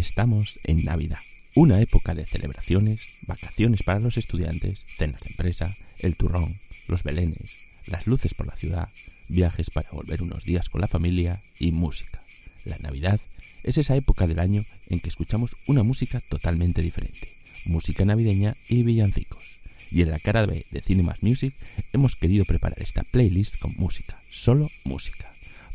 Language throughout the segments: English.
estamos en Navidad, una época de celebraciones, vacaciones para los estudiantes, cenas de empresa, el turrón, los belenes, las luces por la ciudad, viajes para volver unos días con la familia y música. La Navidad es esa época del año en que escuchamos una música totalmente diferente, música navideña y villancicos. Y en la cara B de Cinemas Music hemos querido preparar esta playlist con música, solo música,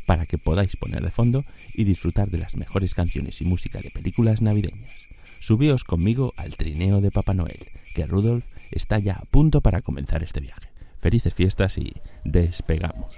para que podáis poner de fondo y disfrutar de las mejores canciones y música de películas navideñas. Subíos conmigo al trineo de Papá Noel, que Rudolf está ya a punto para comenzar este viaje. Felices fiestas y despegamos.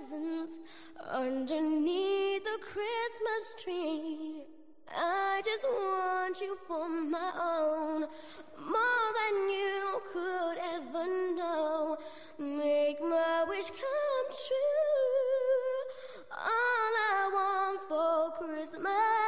Presents underneath the Christmas tree. I just want you for my own, more than you could ever know. Make my wish come true. All I want for Christmas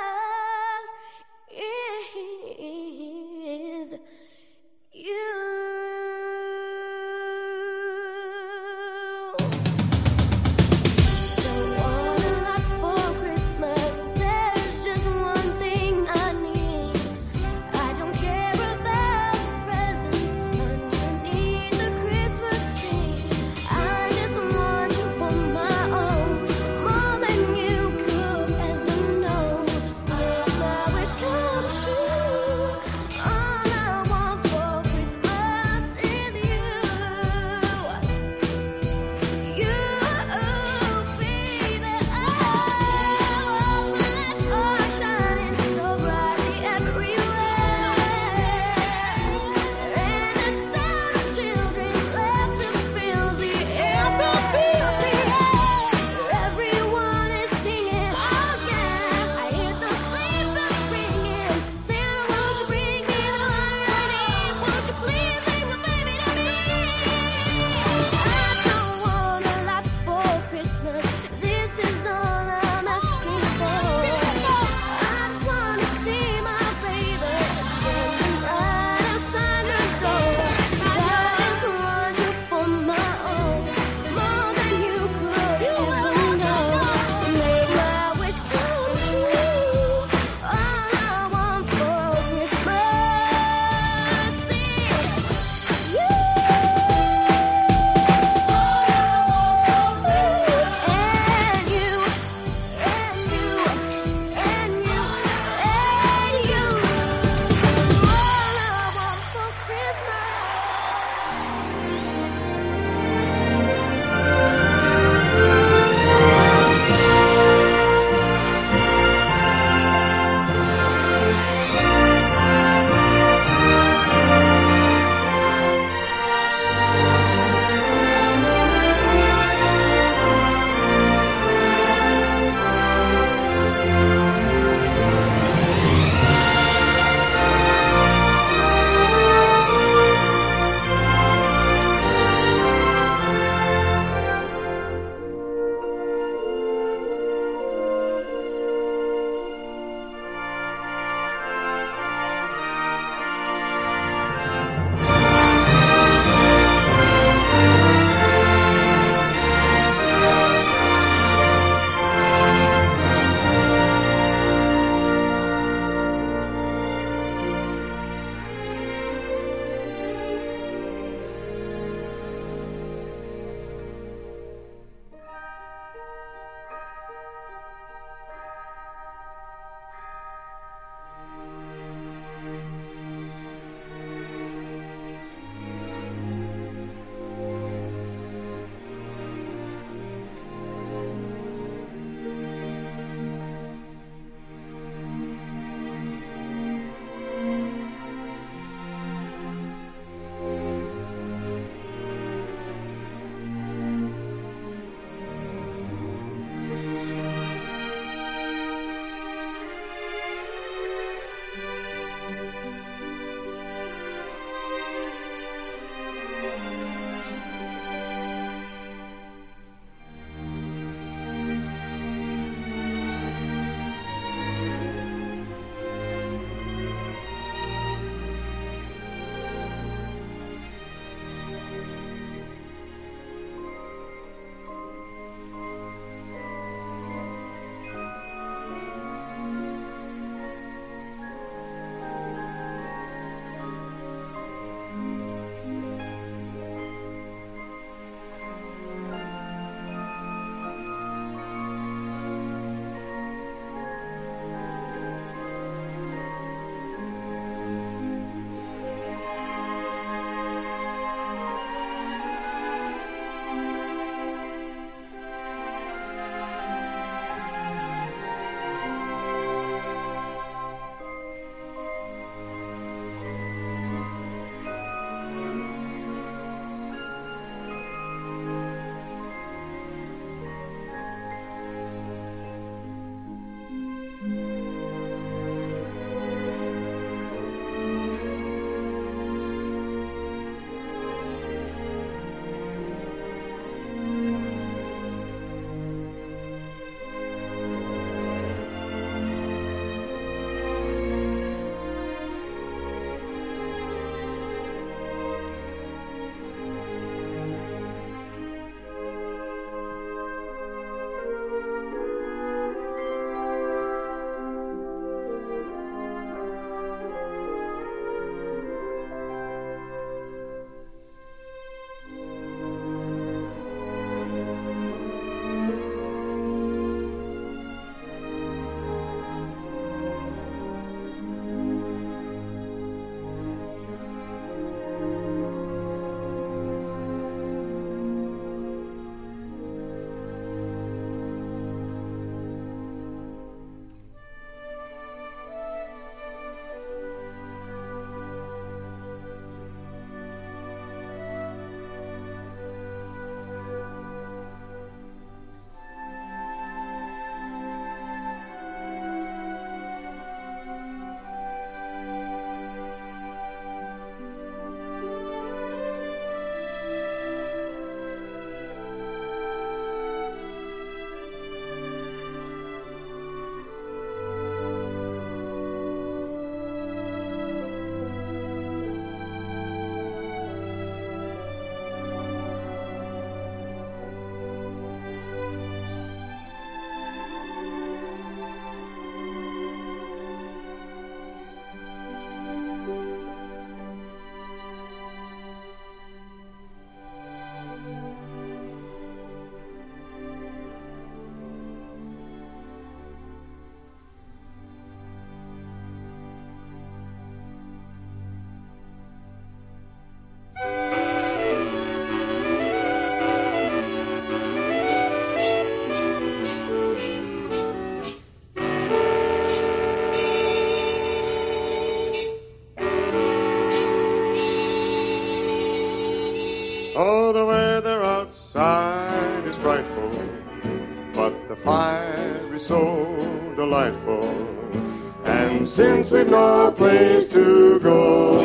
no place to go.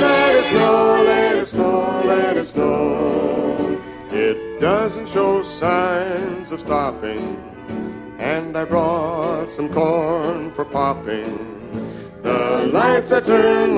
Let it snow, let it snow, let it snow. It doesn't show signs of stopping, and I brought some corn for popping. The lights are turned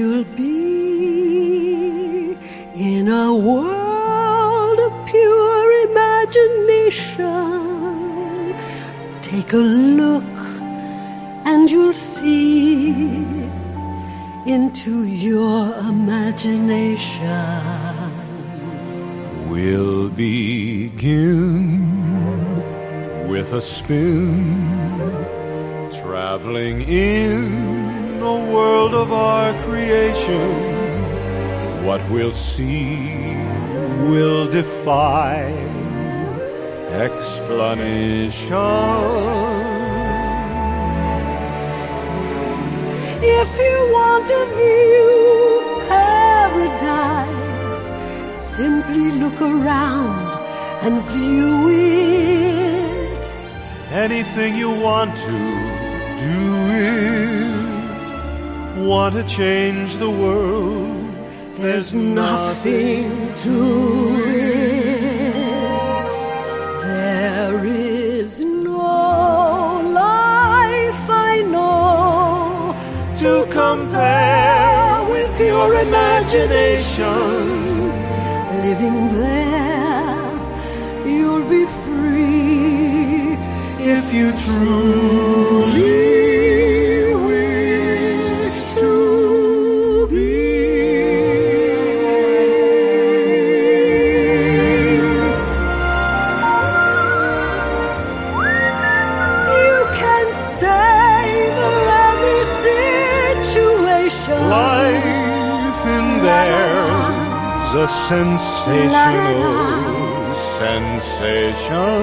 you'll be in a world of pure imagination. Take a look, and you'll see into your imagination. We'll begin with a spin, traveling in the world of our creation. What we'll see will defy explanation. If you want to view paradise, simply look around and view it. Anything you want to Want to change the world? There's nothing to it. There is no life I know to compare with pure imagination. living there. You'll be free If you truly sensational sensation.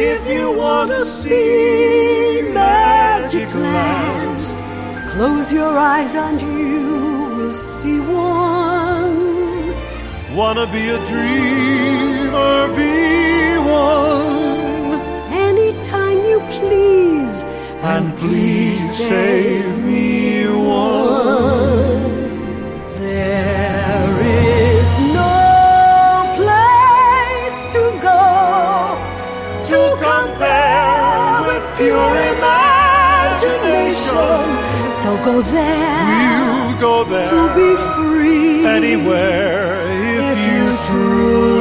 If you want to see magic lands, Close your eyes and you will see one. wanna be a dreamer, be one. Anytime you please, And please save me one. So go there we'll go there. to be free. anywhere if, If you you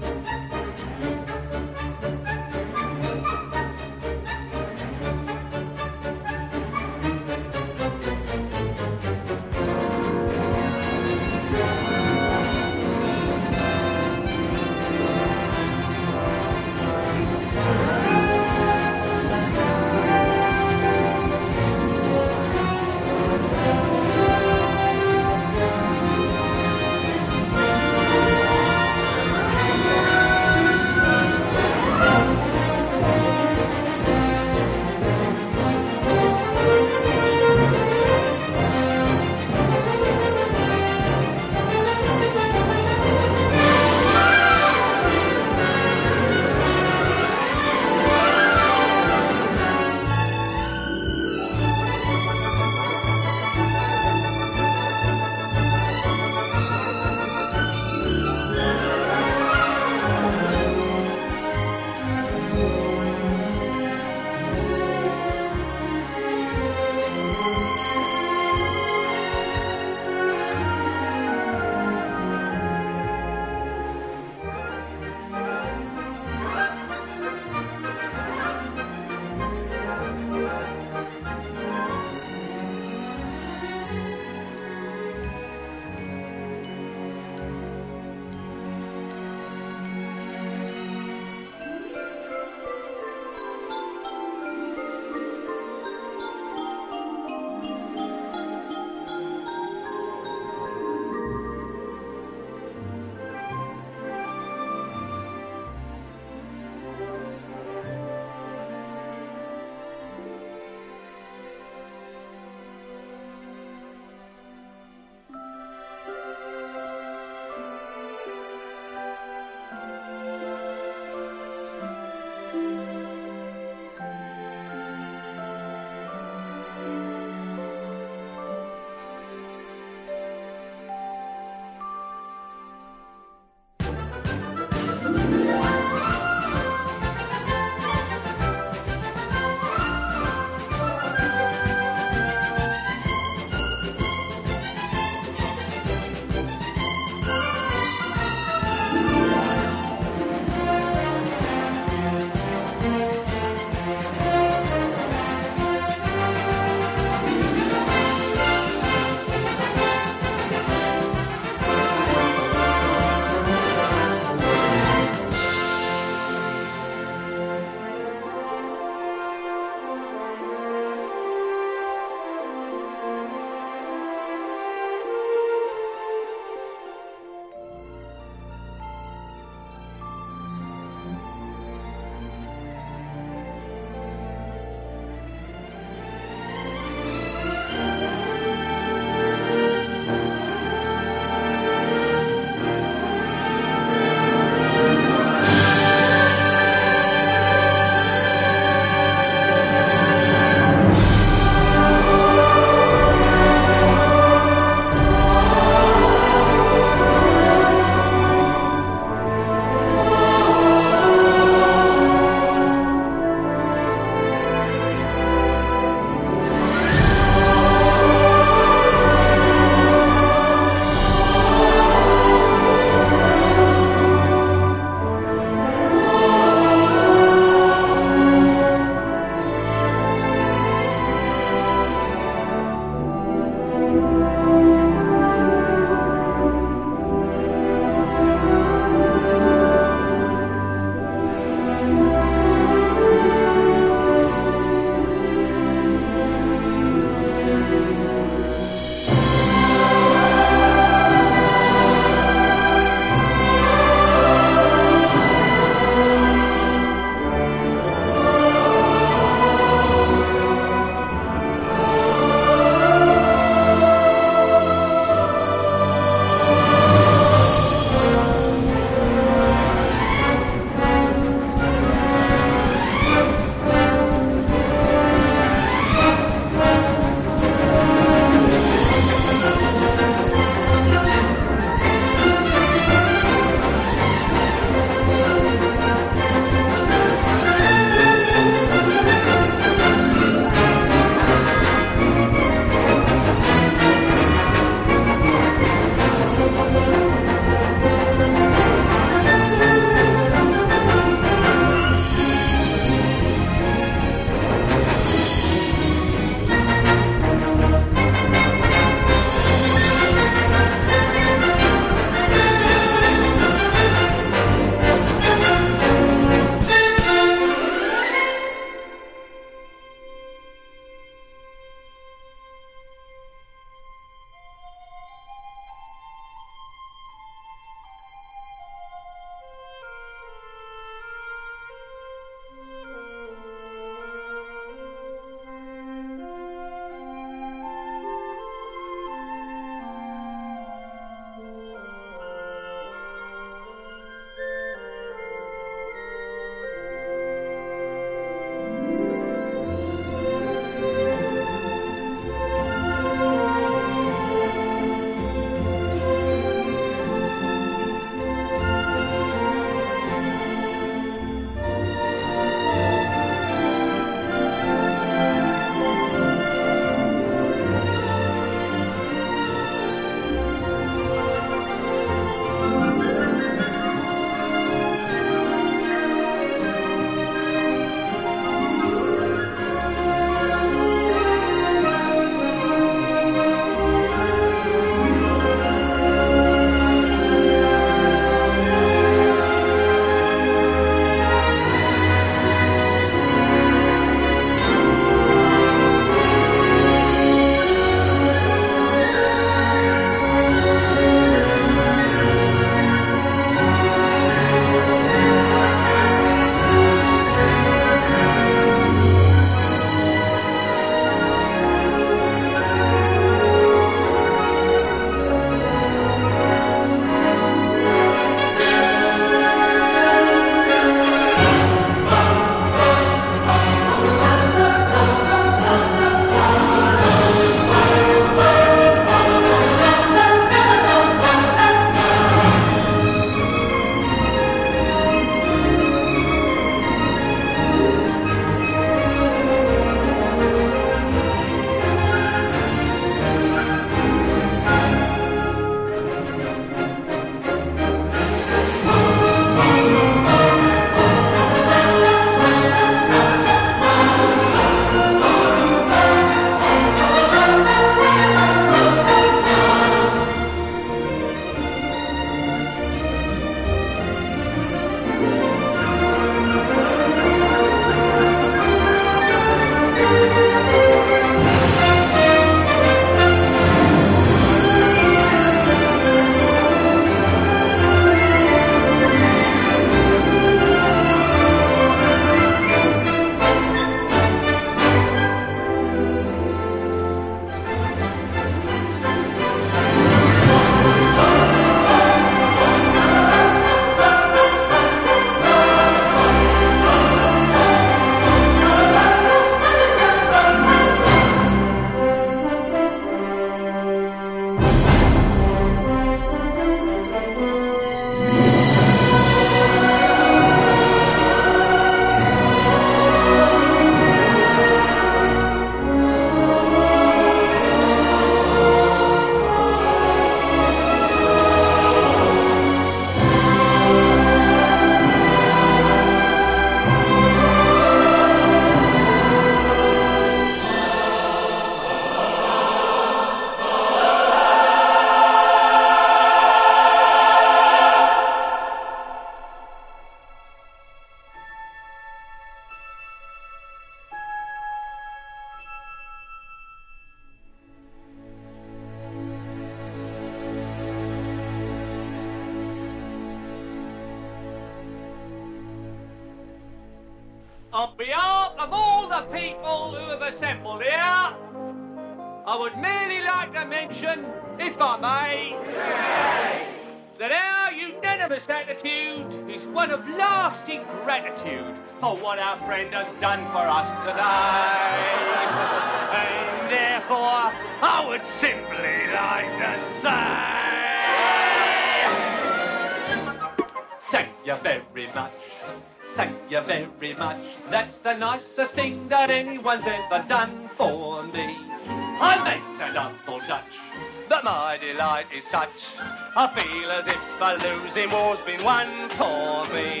losing war's been won for me.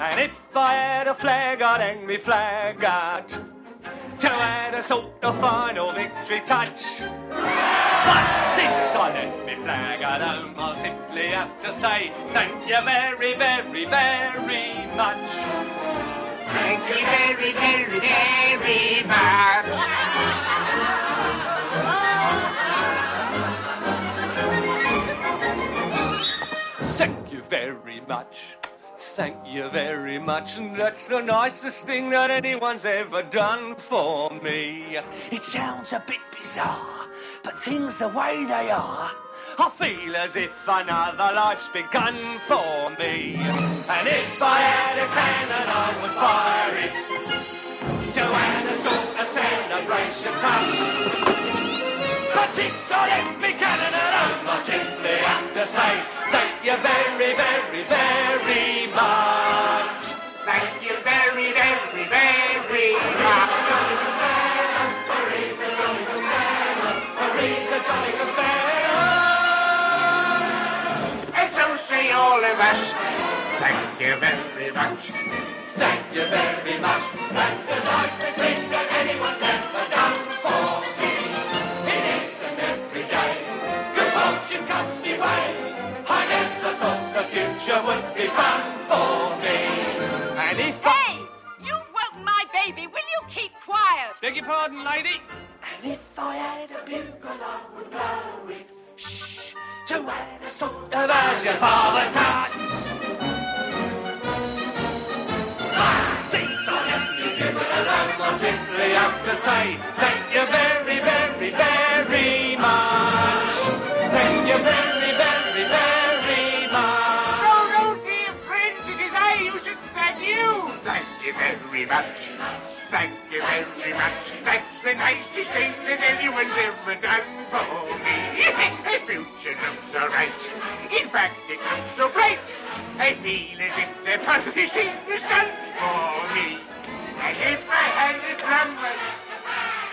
And if I had a flag, I'd hang me flag out to add a sort of final victory touch. But since I left me flag at home, I'll simply have to say thank you very, very, very much. Thank you very, very, very much. Very much. Thank you very much. And that's the nicest thing that anyone's ever done for me. It sounds a bit bizarre, but things the way they are. I feel as if another life's begun for me. And if I had a cannon, I would fire it to add a sort of celebration touch. I left me cannon at home, I simply to say thank you very, very, very much. Thank you very, very, very much. Thank you very much. Thank you very much. That's the nicest thing that anyone's ever done future would be fun for me. And if I... Hey! You've woken my baby. Will you keep quiet? Beg your pardon, lady. And if I had a bugle, I would blow it. Shh. To add a sort of version for the touch. Since I left you bugle alone, I simply have to say thank you very, very, very much. Thank you very much. That's the nicest thing that anyone's ever done for me. the future looks so right. In fact, it looks so bright. I feel as if the publishing was done for me. And if I had a drum,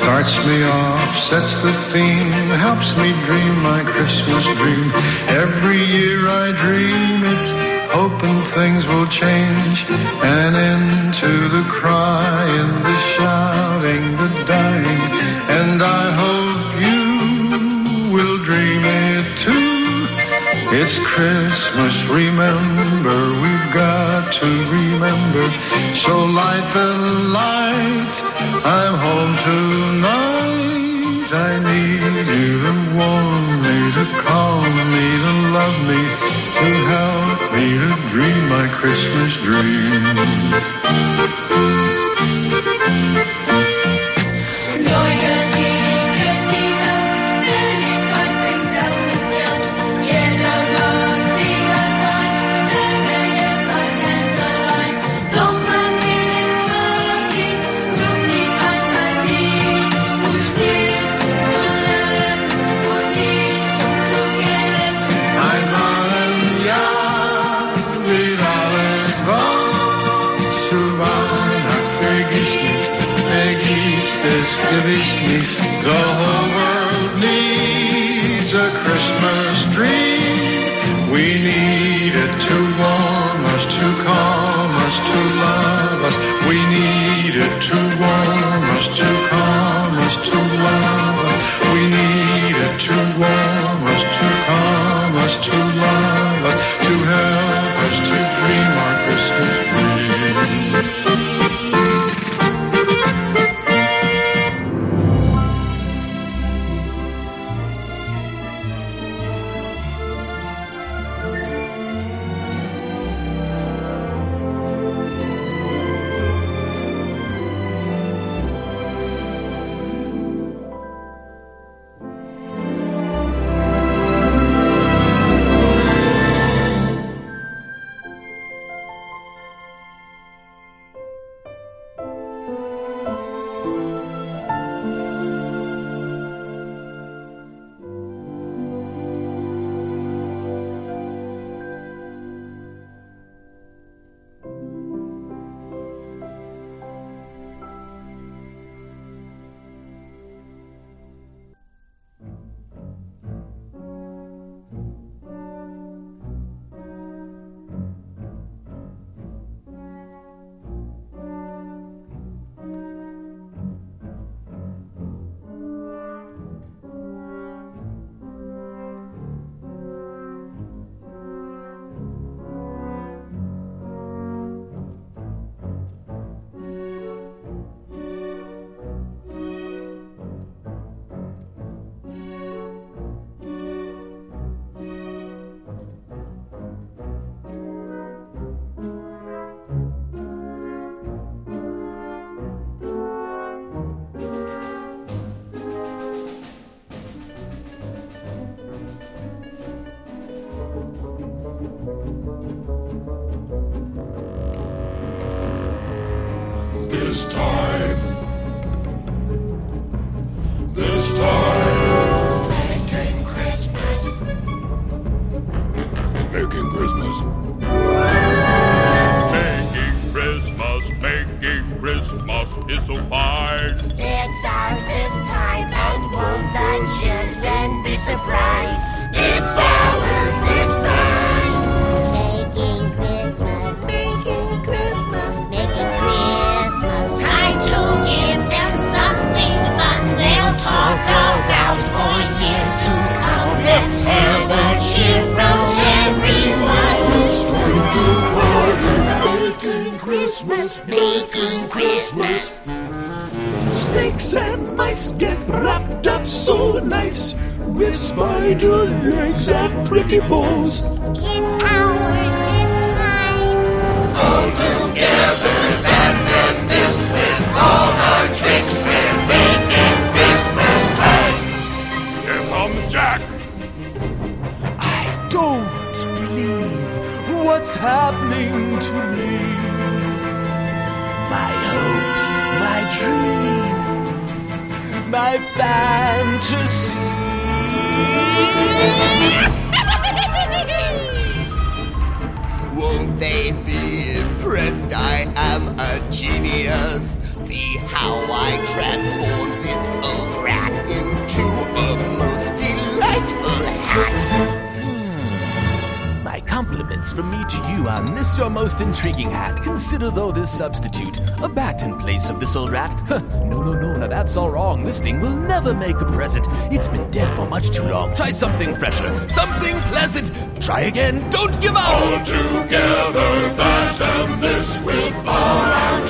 Starts me off, sets the theme, helps me dream my Christmas dream. Every year I dream it, hoping things will change. And into the crying, the shouting, the dying. And I hope you will dream it too. It's Christmas, remember, we've got to remember. So light the light I'm home tonight. I need you to warm me, to calm me, to love me, to help me to dream my Christmas dream. true one. wrong. This thing will never make a present. It's been dead for much too long. Try something fresher, something pleasant. Try again. Don't give up. All together, that and this, we thought our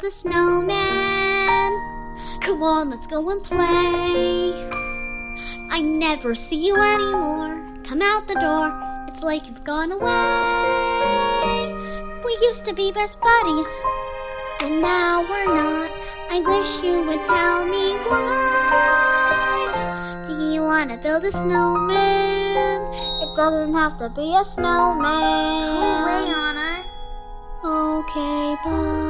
build a snowman? Come on, let's go and play. I never see you anymore. Come out the door, it's like you've gone away. We used to be best buddies, and now we're not. I wish you would tell me why. Do you wanna build a snowman? It doesn't have to be a snowman. Away, Anna. Okay, bye.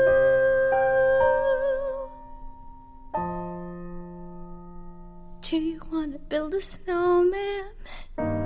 build a snowman?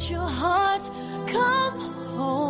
Let your heart come home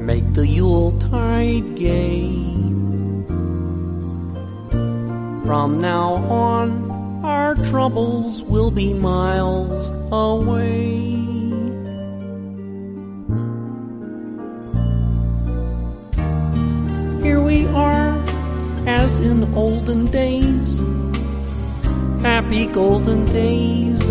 Make the Yuletide gay. From now on, our troubles will be miles away. Here we are, as in olden days, happy golden days